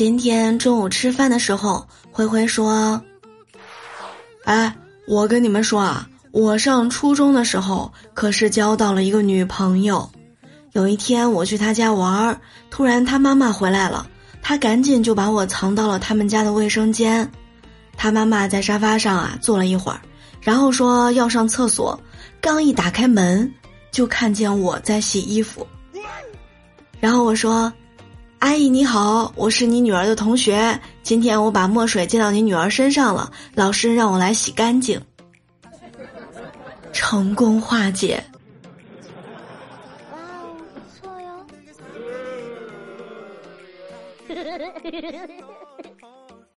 今天中午吃饭的时候，灰灰说：“哎，我跟你们说啊，我上初中的时候可是交到了一个女朋友。有一天我去他家玩儿，突然他妈妈回来了，他赶紧就把我藏到了他们家的卫生间。他妈妈在沙发上啊坐了一会儿，然后说要上厕所，刚一打开门，就看见我在洗衣服。然后我说。”阿姨你好，我是你女儿的同学。今天我把墨水溅到你女儿身上了，老师让我来洗干净。成功化解。哇哦，不错哟。